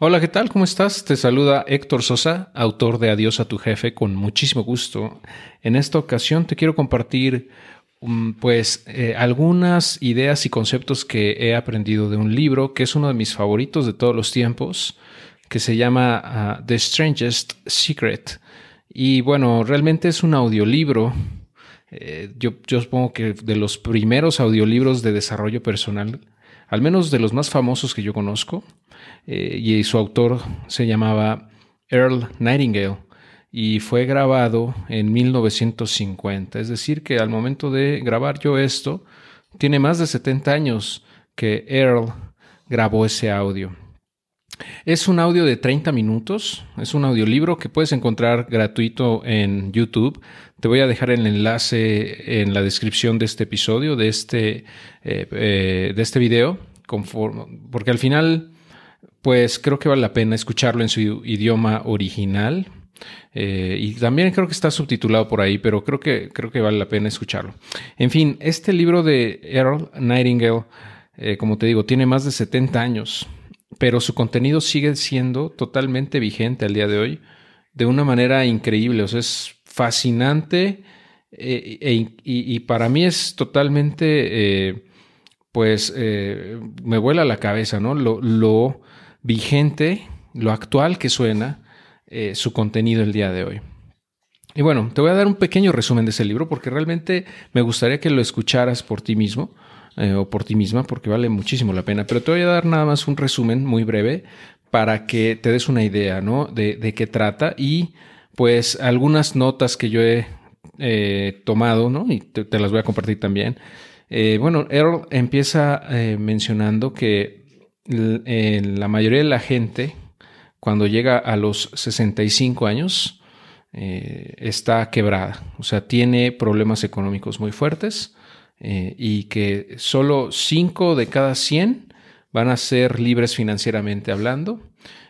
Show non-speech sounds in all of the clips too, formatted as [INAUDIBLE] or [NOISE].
Hola, ¿qué tal? ¿Cómo estás? Te saluda Héctor Sosa, autor de Adiós a tu jefe, con muchísimo gusto. En esta ocasión te quiero compartir um, pues eh, algunas ideas y conceptos que he aprendido de un libro que es uno de mis favoritos de todos los tiempos, que se llama ah, The Strangest Secret. Y bueno, realmente es un audiolibro. Eh, yo, yo supongo que de los primeros audiolibros de desarrollo personal, al menos de los más famosos que yo conozco. Eh, y su autor se llamaba Earl Nightingale y fue grabado en 1950. Es decir, que al momento de grabar yo esto, tiene más de 70 años que Earl grabó ese audio. Es un audio de 30 minutos, es un audiolibro que puedes encontrar gratuito en YouTube. Te voy a dejar el enlace en la descripción de este episodio, de este, eh, eh, de este video, porque al final pues creo que vale la pena escucharlo en su idioma original. Eh, y también creo que está subtitulado por ahí, pero creo que, creo que vale la pena escucharlo. En fin, este libro de Earl Nightingale, como te digo, tiene más de 70 años, pero su contenido sigue siendo totalmente vigente al día de hoy de una manera increíble. O sea, es fascinante eh, e, y, para mí es totalmente, pues, me vuela la cabeza, ¿no? Lo, lo vigente, lo actual que suena eh, su contenido el día de hoy. Y bueno, te voy a dar un pequeño resumen de ese libro porque realmente me gustaría que lo escucharas por ti mismo eh, o por ti misma porque vale muchísimo la pena. Pero te voy a dar nada más un resumen muy breve para que te des una idea ¿no? de, qué trata y pues algunas notas que yo he eh, tomado ¿no? y te, las voy a compartir también. bueno, Earl empieza mencionando que la mayoría de la gente, cuando llega a los 65 años, eh, está quebrada, o sea, tiene problemas económicos muy fuertes eh, y que solo 5 de cada 100 van a ser libres financieramente hablando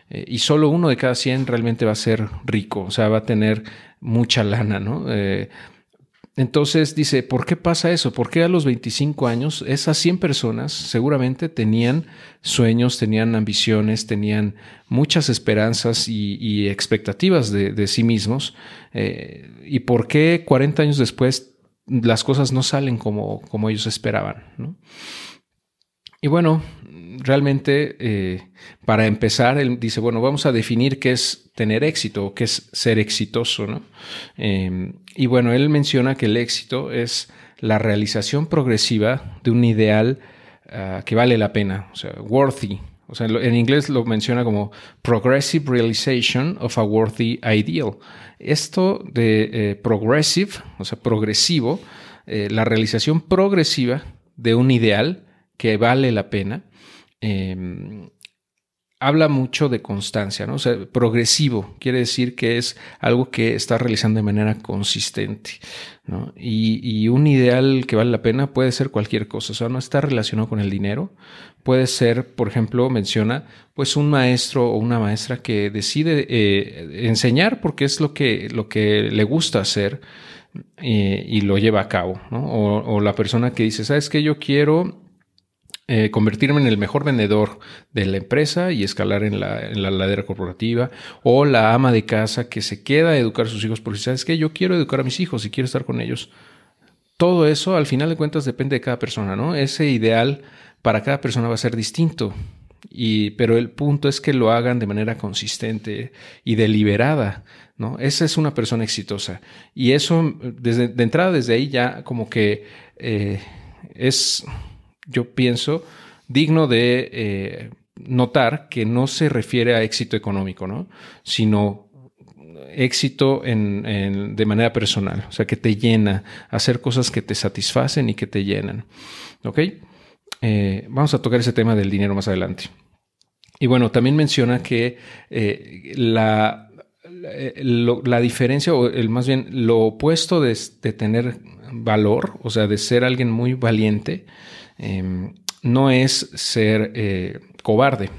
eh, y solo uno de cada 100 realmente va a ser rico, o sea, va a tener mucha lana, ¿no? Entonces dice, ¿por qué pasa eso? ¿Por qué a los 25 años esas 100 personas seguramente tenían sueños, tenían ambiciones, tenían muchas esperanzas y, expectativas de, sí mismos? Eh, ¿Y por qué 40 años después las cosas no salen como, como ellos esperaban? Y bueno, realmente eh, para empezar, él dice, bueno, vamos a definir qué es tener éxito o qué es ser exitoso, ¿no? Em, y bueno, él menciona que el éxito es la realización progresiva de un ideal ah, que vale la pena, o sea, worthy. O sea, en inglés lo menciona como progressive realization of a worthy ideal. Esto de eh, progressive, o sea, progresivo, eh, la realización progresiva de un ideal que vale la pena, Em, habla mucho de constancia, ¿no? O sea, progresivo, quiere decir que es algo que está realizando de manera consistente, ¿no? Y, un ideal que vale la pena puede ser cualquier cosa, o sea, no está relacionado con el dinero, puede ser, por ejemplo, menciona, pues un maestro o una maestra que decide eh, enseñar porque es lo que, lo que le gusta hacer eh, y lo lleva a cabo, ¿no? O, o la persona que dice, ¿sabes qué? Yo quiero eh, convertirme en el mejor vendedor de la empresa y escalar en la, ladera corporativa, o la ama de casa que se queda a educar a sus hijos porque sabes que yo quiero educar a mis hijos y quiero estar con ellos. Todo eso, al final de cuentas, depende de cada persona, ¿no? Ese ideal para cada persona va a ser distinto. Y, pero el punto es que lo hagan de manera consistente y deliberada, ¿no? Esa es una persona exitosa. Y eso, desde, de entrada, desde ahí ya como que eh, es yo pienso, digno de eh, notar que no se refiere a éxito económico, ¿no? sino éxito en, de manera personal, o sea, que te llena, hacer cosas que te satisfacen y que te llenan. ¿Ok? Eh, vamos a tocar ese tema del dinero más adelante. Y bueno, también menciona que eh, la, la, diferencia, o el, más bien lo opuesto de, de, tener valor, o sea, de ser alguien muy valiente, Em, no es ser eh, cobarde.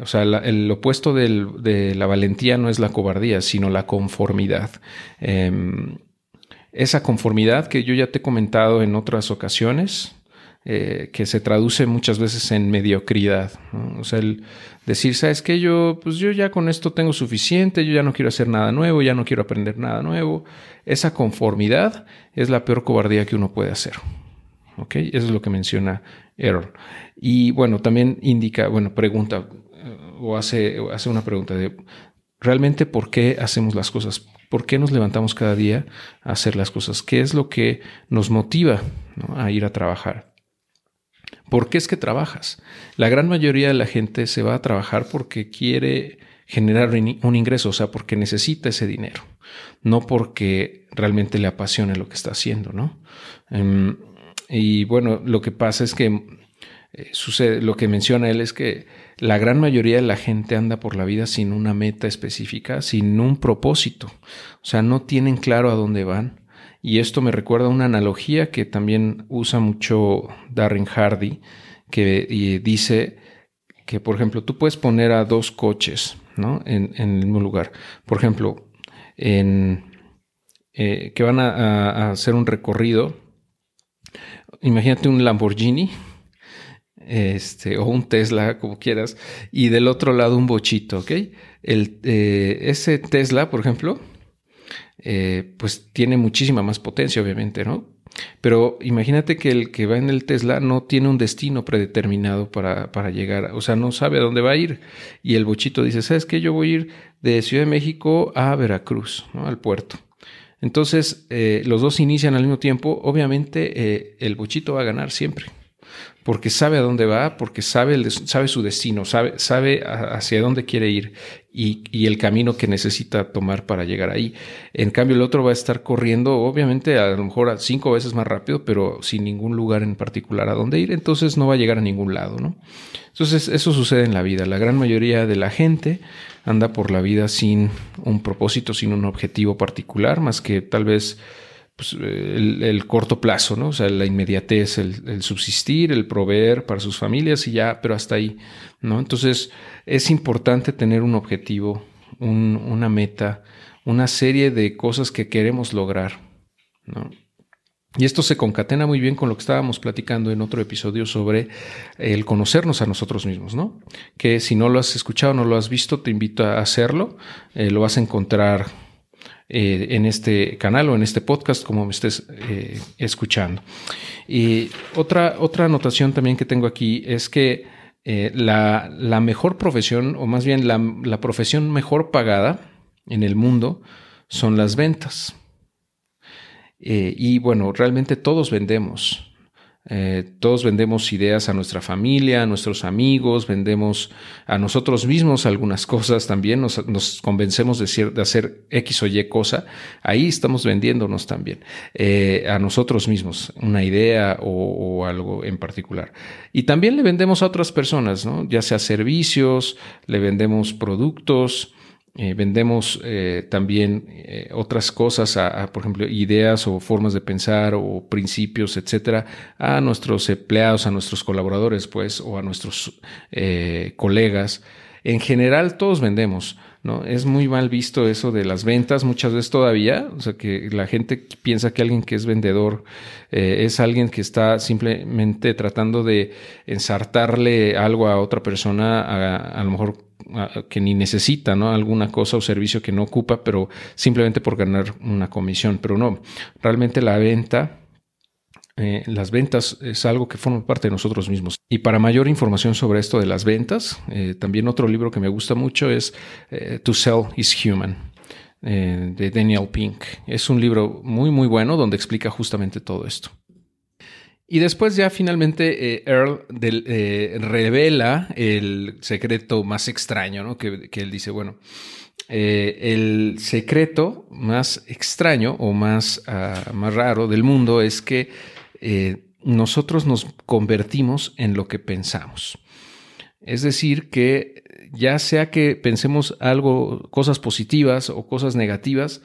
O sea, el opuesto de la valentía no es la cobardía, sino la conformidad. Em, esa conformidad que yo ya te he comentado en otras ocasiones, eh, que se traduce muchas veces en mediocridad. O sea, el decir, ¿sabes qué? Yo, pues yo ya con esto tengo suficiente, yo ya no quiero hacer nada nuevo, ya no quiero aprender nada nuevo. Esa conformidad es la peor cobardía que uno puede hacer. ¿Ok? Eso es lo que menciona Errol. Y bueno, también indica, bueno, pregunta eh, o hace, hace una pregunta de, ¿realmente por qué hacemos las cosas? ¿Por qué nos levantamos cada día a hacer las cosas? ¿Qué es lo que nos motiva a ir a trabajar? ¿Por qué es que trabajas? La gran mayoría de la gente se va a trabajar porque quiere generar un ingreso, o sea, porque necesita ese dinero, no porque realmente le apasione lo que está haciendo, ¿no? Em, y bueno, lo que pasa es que eh, sucede, lo que menciona él es que la gran mayoría de la gente anda por la vida sin una meta específica, sin un propósito, o sea, no tienen claro a dónde van. Y esto me recuerda una analogía que también usa mucho Darren Hardy, que dice que, por ejemplo, tú puedes poner a dos coches ¿no? en, el mismo lugar. Por ejemplo, en, eh, que van a hacer un recorrido. Imagínate un Lamborghini este, o un Tesla, como quieras, y del otro lado un bochito, ¿ok? El, eh, ese Tesla, por ejemplo, eh, pues tiene muchísima más potencia, obviamente, ¿no? Pero imagínate que el que va en el Tesla no tiene un destino predeterminado para, para, llegar, o sea, no sabe a dónde va a ir. Y el bochito dice, ¿sabes qué? Yo voy a ir de Ciudad de México a Veracruz, ¿no? Al puerto. Entonces, eh, los dos inician al mismo tiempo. Obviamente, el bochito va a ganar siempre porque sabe a dónde va, porque sabe, sabe su destino, sabe, sabe hacia dónde quiere ir y, el camino que necesita tomar para llegar ahí. En cambio, el otro va a estar corriendo, obviamente, a lo mejor cinco veces más rápido, pero sin ningún lugar en particular a dónde ir, entonces no va a llegar a ningún lado, ¿no? Entonces, eso sucede en la vida. La gran mayoría de la gente anda por la vida sin un propósito, sin un objetivo particular, más que tal vez pues, el, corto plazo, ¿no? O sea, la inmediatez, el, subsistir, el proveer para sus familias y ya, pero hasta ahí, ¿no? Entonces, es importante tener un objetivo, una meta, una serie de cosas que queremos lograr, ¿no? Y esto se concatena muy bien con lo que estábamos platicando en otro episodio sobre el conocernos a nosotros mismos, ¿no? Que si no lo has escuchado, no lo has visto, te invito a hacerlo. Eh, lo vas a encontrar eh, en este canal o en este podcast, como me estés eh, escuchando. Y otra, otra anotación también que tengo aquí es que eh, la, mejor profesión, o más bien la, la profesión mejor pagada en el mundo, son las ventas. y bueno, realmente todos vendemos. Eh, todos vendemos ideas a nuestra familia, a nuestros amigos, vendemos a nosotros mismos algunas cosas también, nos, convencemos de, hacer X o Y cosa, ahí estamos vendiéndonos también eh, a nosotros mismos una idea o, algo en particular. Y también le vendemos a otras personas, ya sea servicios, le vendemos productos, eh, vendemos eh, también eh, otras cosas, a, por ejemplo, ideas o formas de pensar o principios, etcétera, a nuestros empleados, a nuestros colaboradores, pues, o a nuestros colegas. En general, todos vendemos, ¿no? Es muy mal visto eso de las ventas, muchas veces todavía, o sea, que la gente piensa que alguien que es vendedor es alguien que está simplemente tratando de ensartarle algo a otra persona, a, a lo mejor que ni necesita, ¿no? Alguna cosa o servicio que no ocupa, pero simplemente por ganar una comisión. Pero no, realmente la venta, eh, las ventas es algo que forma parte de nosotros mismos. Y para mayor información sobre esto de las ventas, eh, también otro libro que me gusta mucho es eh, To Sell is Human. de Daniel Pink. Es un libro muy muy bueno donde explica justamente todo esto. Y después ya finalmente eh, Earl eh, revela el secreto más extraño, ¿no? Que, él dice, bueno, eh, el secreto más extraño o más, ah, más raro del mundo es que nosotros nos convertimos en lo que pensamos. Es decir, que ya sea que pensemos algo, cosas positivas o cosas negativas,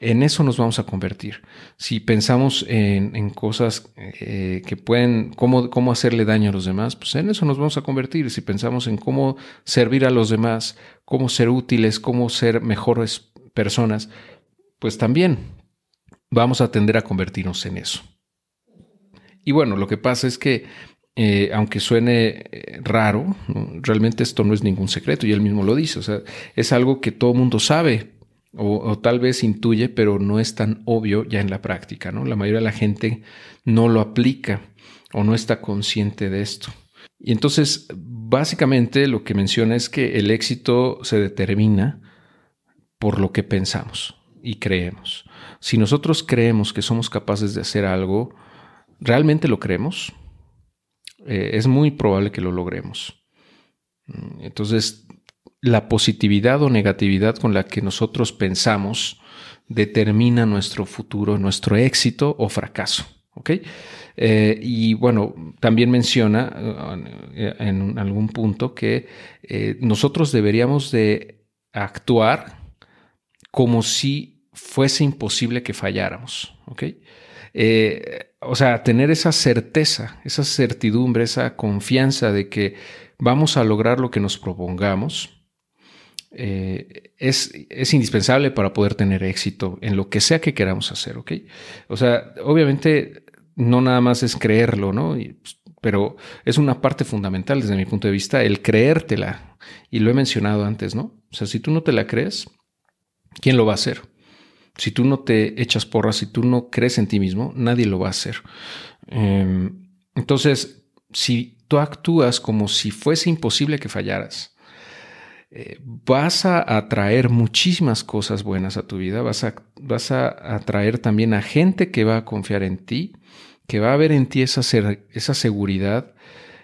en eso nos vamos a convertir. Si pensamos en, cosas eh, que pueden, cómo, cómo hacerle daño a los demás, pues en eso nos vamos a convertir. Si pensamos en cómo servir a los demás, cómo ser útiles, cómo ser mejores personas, pues también vamos a tender a convertirnos en eso. Y bueno, lo que pasa es que, eh, aunque suene eh, raro, realmente esto no es ningún secreto y él mismo lo dice. O sea, es algo que todo mundo sabe o, o, tal vez intuye, pero no es tan obvio ya en la práctica. ¿no? La mayoría de la gente no lo aplica o no está consciente de esto. Y entonces, básicamente lo que menciona es que el éxito se determina por lo que pensamos y creemos. Si nosotros creemos que somos capaces de hacer algo, ¿realmente lo creemos? Eh, es muy probable que lo logremos. Entonces, la positividad o negatividad con la que nosotros pensamos determina nuestro futuro, nuestro éxito o fracaso. ¿ok? Eh, y bueno, también menciona eh, en algún punto que nosotros deberíamos de actuar como si fuese imposible que falláramos. ¿ok? Eh, o sea, tener esa certeza, esa certidumbre, esa confianza de que vamos a lograr lo que nos propongamos, eh, es, es, indispensable para poder tener éxito en lo que sea que queramos hacer, ¿ok? O sea, obviamente no nada más es creerlo, ¿no? Pues, pero es una parte fundamental desde mi punto de vista el creértela. Y lo he mencionado antes, ¿no? O sea, si tú no te la crees, ¿quién lo va a hacer? Si tú no te echas porras, si tú no crees en ti mismo, nadie lo va a hacer. Em, entonces, si tú actúas como si fuese imposible que fallaras, eh, vas a atraer muchísimas cosas buenas a tu vida, vas a, vas a atraer también a gente que va a confiar en ti, que va a ver en ti esa, esa seguridad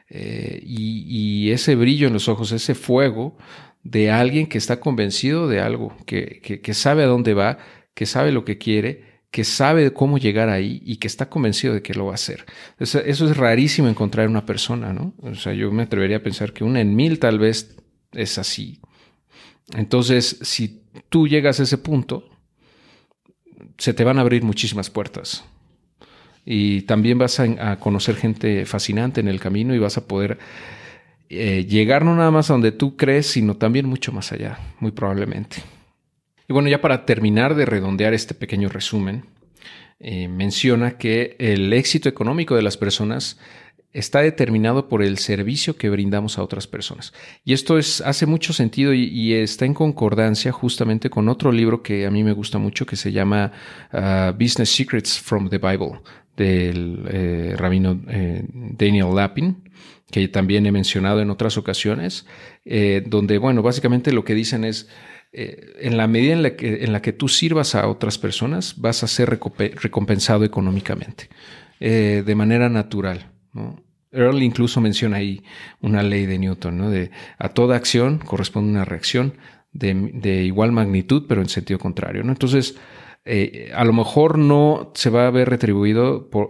eh, y, ese brillo en los ojos, ese fuego de alguien que está convencido de algo, que, que sabe a dónde va, que sabe lo que quiere, que sabe cómo llegar ahí y que está convencido de que lo va a hacer. Eso, es rarísimo encontrar una persona, ¿no? O sea, yo me atrevería a pensar que una en mil tal vez es así. Entonces, si tú llegas a ese punto, se te van a abrir muchísimas puertas. Y también vas a, conocer gente fascinante en el camino y vas a poder eh, llegar no nada más a donde tú crees, sino también mucho más allá, muy probablemente. Y bueno, ya para terminar de redondear este pequeño resumen, eh, menciona que el éxito económico de las personas está determinado por el servicio que brindamos a otras personas. Y esto es, hace mucho sentido y, está en concordancia justamente con otro libro que a mí me gusta mucho que se llama uh, Business Secrets from the Bible del eh, rabino eh, Daniel Lapin, que también he mencionado en otras ocasiones, donde, bueno, básicamente lo que dicen es, eh, en la medida en la, que, en la que tú sirvas a otras personas, vas a ser recompensado económicamente, eh, de manera natural. Earl incluso menciona ahí una ley de Newton, ¿no? de a toda acción corresponde una reacción de, igual magnitud, pero en sentido contrario. ¿no? Entonces, eh, a lo mejor no se va a ver retribuido por,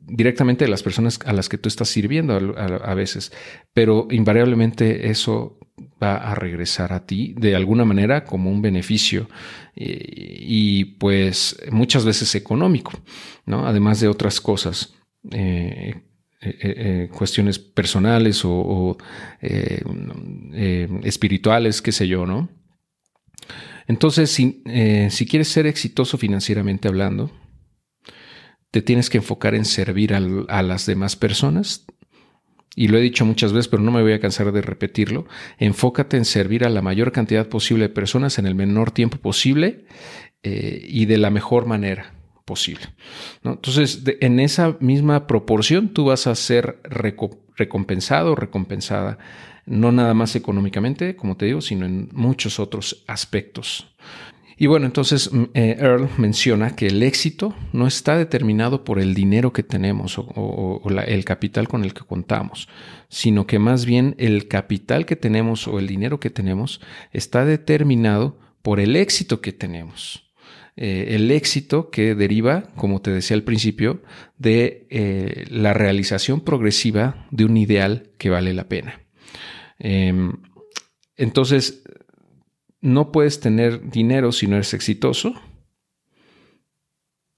directamente de las personas a las que tú estás sirviendo a, veces, pero invariablemente eso va a regresar a ti de alguna manera como un beneficio y, pues muchas veces económico, ¿no? Además de otras cosas. Eh, eh, eh, cuestiones personales o, espirituales, qué sé yo, ¿no? Entonces, si, quieres ser exitoso financieramente hablando, te tienes que enfocar en servir a las demás personas, y lo he dicho muchas veces, pero no me voy a cansar de repetirlo, enfócate en servir a la mayor cantidad posible de personas en el menor tiempo posible eh, y de la mejor manera posible. Entonces, en esa misma proporción, tú vas a ser recompensado o recompensada, no nada más económicamente, como te digo, sino en muchos otros aspectos. Y bueno, entonces mm, eh, Earl menciona que el éxito no está determinado por el dinero que tenemos o, el capital con el que contamos, sino que más bien el capital que tenemos o el dinero que tenemos está determinado por el éxito que tenemos. Eh, el éxito que deriva, como te decía al principio, de eh, la realización progresiva de un ideal que vale la pena. Em, entonces, no puedes tener dinero si no eres exitoso,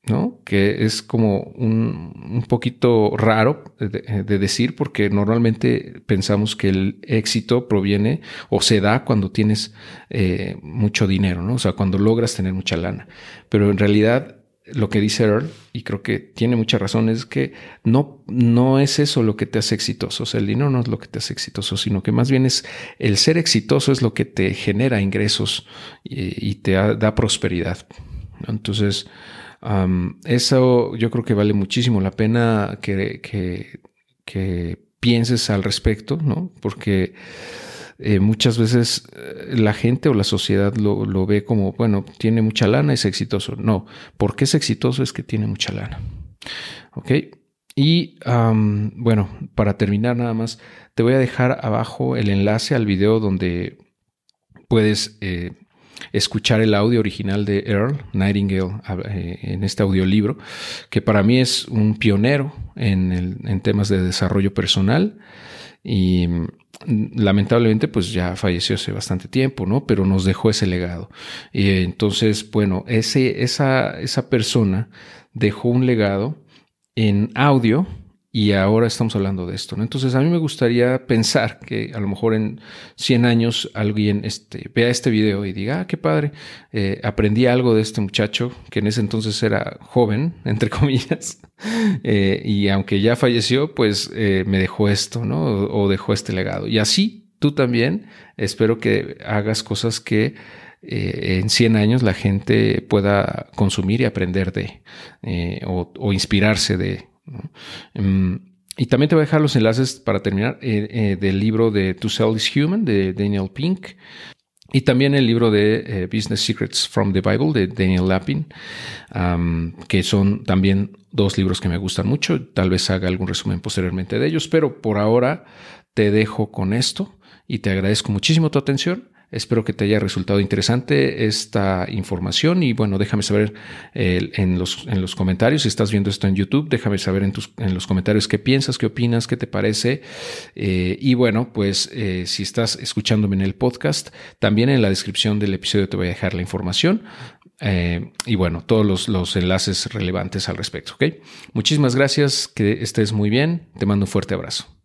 ¿no? Que es como un, poquito raro de, decir porque normalmente pensamos que el éxito proviene o se da cuando tienes eh, mucho dinero, ¿no? O sea, cuando logras tener mucha lana. Pero en realidad lo que dice Earl, y creo que tiene mucha razón, es que no, no es eso lo que te hace exitoso. O sea, el dinero no es lo que te hace exitoso, sino que más bien es el ser exitoso es lo que te genera ingresos y, te da, prosperidad. Entonces, eso yo creo que vale muchísimo la pena que, que, pienses al respecto, ¿no? Porque eh, muchas veces eh, la gente o la sociedad lo, ve como, bueno, tiene mucha lana, es exitoso. No, porque es exitoso es que tiene mucha lana. ¿Ok? Y bueno, para terminar nada más, te voy a dejar abajo el enlace al video donde puedes eh, escuchar el audio original de Earl Nightingale en este audiolibro, que para mí es un pionero en, en temas de desarrollo personal. Y lamentablemente pues ya falleció hace bastante tiempo, ¿no? Pero nos dejó ese legado. Y entonces, bueno, ese, esa, esa persona dejó un legado en audio y ahora estamos hablando de esto. ¿no? Entonces a mí me gustaría pensar que a lo mejor en 100 años alguien este, vea este video y diga, ah, qué padre, eh, aprendí algo de este muchacho que en ese entonces era joven, [LAUGHS] entre comillas, [LAUGHS] eh, y aunque ya falleció, pues eh, me dejó esto, ¿no? O, dejó este legado. Y así tú también espero que hagas cosas que en 100 años la gente pueda consumir y aprender de, o inspirarse de, Em, y también te voy a dejar los enlaces para terminar eh, eh, del libro de To Sell is Human de Daniel Pink y también el libro de eh, Business Secrets from the Bible de Daniel Lapin, que son también dos libros que me gustan mucho. Tal vez haga algún resumen posteriormente de ellos, pero por ahora te dejo con esto y te agradezco muchísimo tu atención Espero que te haya resultado interesante esta información y bueno, déjame saber eh, en, los, en los comentarios, si estás viendo esto en YouTube, déjame saber en, tus, en los comentarios qué piensas, qué opinas, qué te parece. Eh, y bueno, pues eh, si estás escuchándome en el podcast, también en la descripción del episodio te voy a dejar la información. y bueno, todos los, los, enlaces relevantes al respecto. ¿ok? Muchísimas gracias, que estés muy bien, te mando un fuerte abrazo.